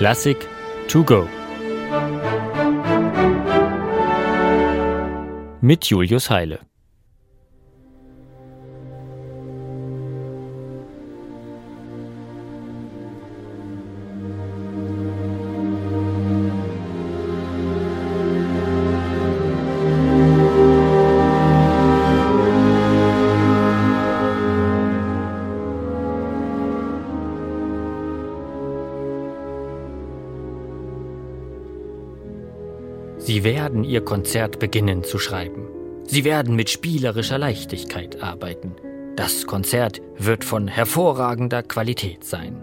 Klassik to go. Mit Julius Heile. Sie werden Ihr Konzert beginnen zu schreiben. Sie werden mit spielerischer Leichtigkeit arbeiten. Das Konzert wird von hervorragender Qualität sein.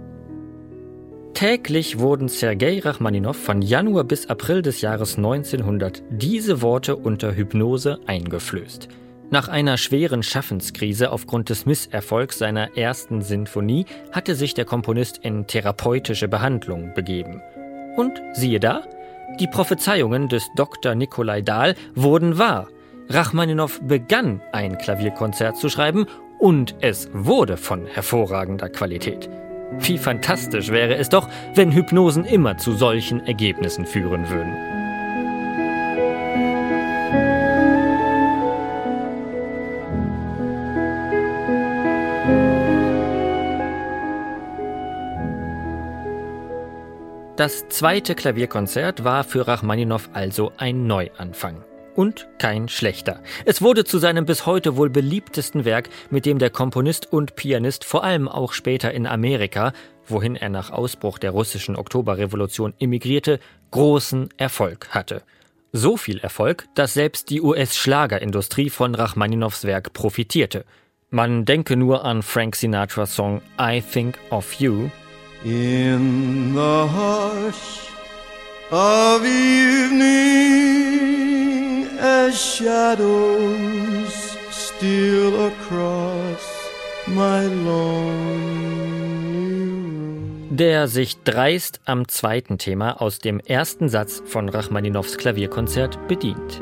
Täglich wurden Sergei Rachmaninow von Januar bis April des Jahres 1900 diese Worte unter Hypnose eingeflößt. Nach einer schweren Schaffenskrise aufgrund des Misserfolgs seiner ersten Sinfonie hatte sich der Komponist in therapeutische Behandlung begeben. Und siehe da, die Prophezeiungen des Dr. Nikolai Dahl wurden wahr. Rachmaninow begann ein Klavierkonzert zu schreiben und es wurde von hervorragender Qualität. Wie fantastisch wäre es doch, wenn Hypnosen immer zu solchen Ergebnissen führen würden. Das zweite Klavierkonzert war für Rachmaninow also ein Neuanfang. Und kein schlechter. Es wurde zu seinem bis heute wohl beliebtesten Werk, mit dem der Komponist und Pianist vor allem auch später in Amerika, wohin er nach Ausbruch der russischen Oktoberrevolution emigrierte, großen Erfolg hatte. So viel Erfolg, dass selbst die US-Schlagerindustrie von Rachmaninows Werk profitierte. Man denke nur an Frank Sinatras Song I Think of You, In the hush of evening, as shadows steal across my lonely room. der sich dreist am zweiten Thema aus dem ersten Satz von Rachmaninows Klavierkonzert bedient.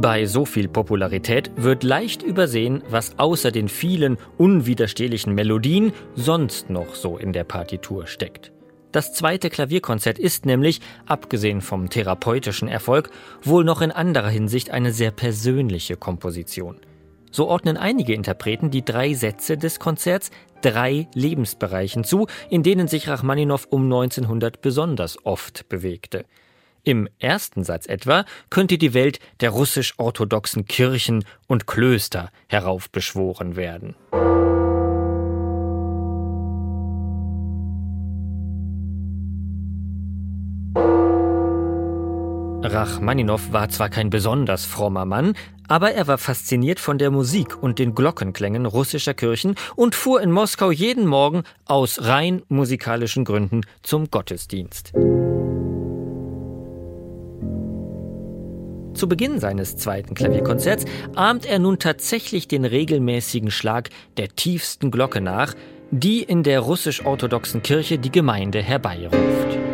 Bei so viel Popularität wird leicht übersehen, was außer den vielen unwiderstehlichen Melodien sonst noch so in der Partitur steckt. Das zweite Klavierkonzert ist nämlich, abgesehen vom therapeutischen Erfolg, wohl noch in anderer Hinsicht eine sehr persönliche Komposition. So ordnen einige Interpreten die drei Sätze des Konzerts drei Lebensbereichen zu, in denen sich Rachmaninow um 1900 besonders oft bewegte. Im ersten Satz etwa könnte die Welt der russisch-orthodoxen Kirchen und Klöster heraufbeschworen werden. Rachmaninow war zwar kein besonders frommer Mann, aber er war fasziniert von der Musik und den Glockenklängen russischer Kirchen und fuhr in Moskau jeden Morgen aus rein musikalischen Gründen zum Gottesdienst. Zu Beginn seines zweiten Klavierkonzerts ahmt er nun tatsächlich den regelmäßigen Schlag der tiefsten Glocke nach, die in der russisch-orthodoxen Kirche die Gemeinde herbeiruft.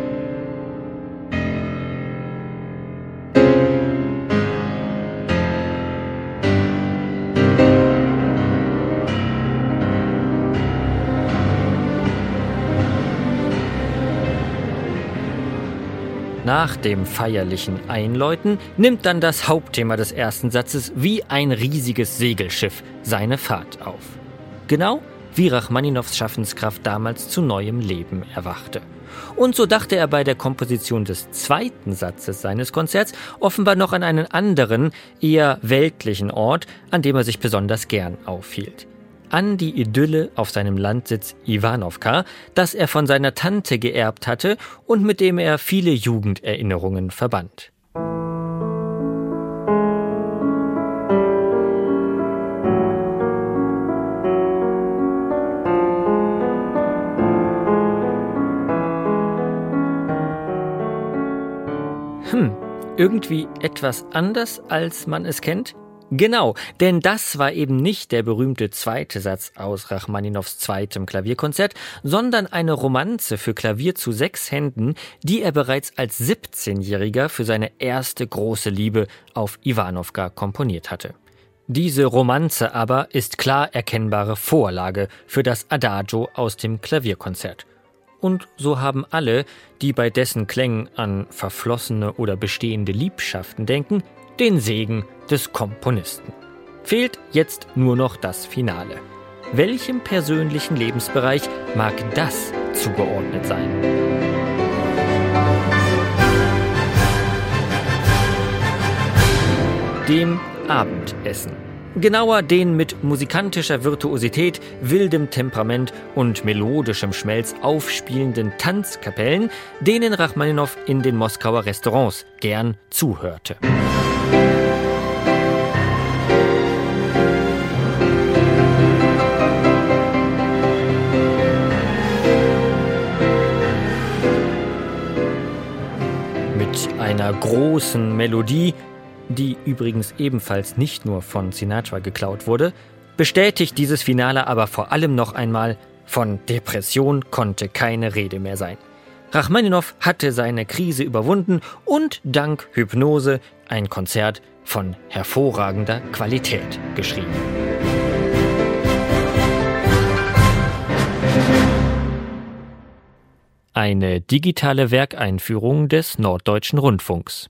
Nach dem feierlichen Einläuten nimmt dann das Hauptthema des ersten Satzes wie ein riesiges Segelschiff seine Fahrt auf. Genau wie Rachmaninows Schaffenskraft damals zu neuem Leben erwachte. Und so dachte er bei der Komposition des zweiten Satzes seines Konzerts offenbar noch an einen anderen, eher weltlichen Ort, an dem er sich besonders gern aufhielt an die Idylle auf seinem Landsitz Ivanovka, das er von seiner Tante geerbt hatte und mit dem er viele Jugenderinnerungen verband. Hm, irgendwie etwas anders, als man es kennt? Genau, denn das war eben nicht der berühmte zweite Satz aus Rachmaninows zweitem Klavierkonzert, sondern eine Romanze für Klavier zu sechs Händen, die er bereits als 17-Jähriger für seine erste große Liebe auf Ivanovka komponiert hatte. Diese Romanze aber ist klar erkennbare Vorlage für das Adagio aus dem Klavierkonzert. Und so haben alle, die bei dessen Klängen an verflossene oder bestehende Liebschaften denken, den Segen des Komponisten. Fehlt jetzt nur noch das Finale. Welchem persönlichen Lebensbereich mag das zugeordnet sein? Dem Abendessen. Genauer den mit musikantischer Virtuosität, wildem Temperament und melodischem Schmelz aufspielenden Tanzkapellen, denen Rachmaninow in den Moskauer Restaurants gern zuhörte. Mit einer großen Melodie, die übrigens ebenfalls nicht nur von Sinatra geklaut wurde, bestätigt dieses Finale aber vor allem noch einmal, von Depression konnte keine Rede mehr sein. Rachmaninow hatte seine Krise überwunden und dank Hypnose ein Konzert von hervorragender Qualität geschrieben. Eine digitale Werkeinführung des Norddeutschen Rundfunks.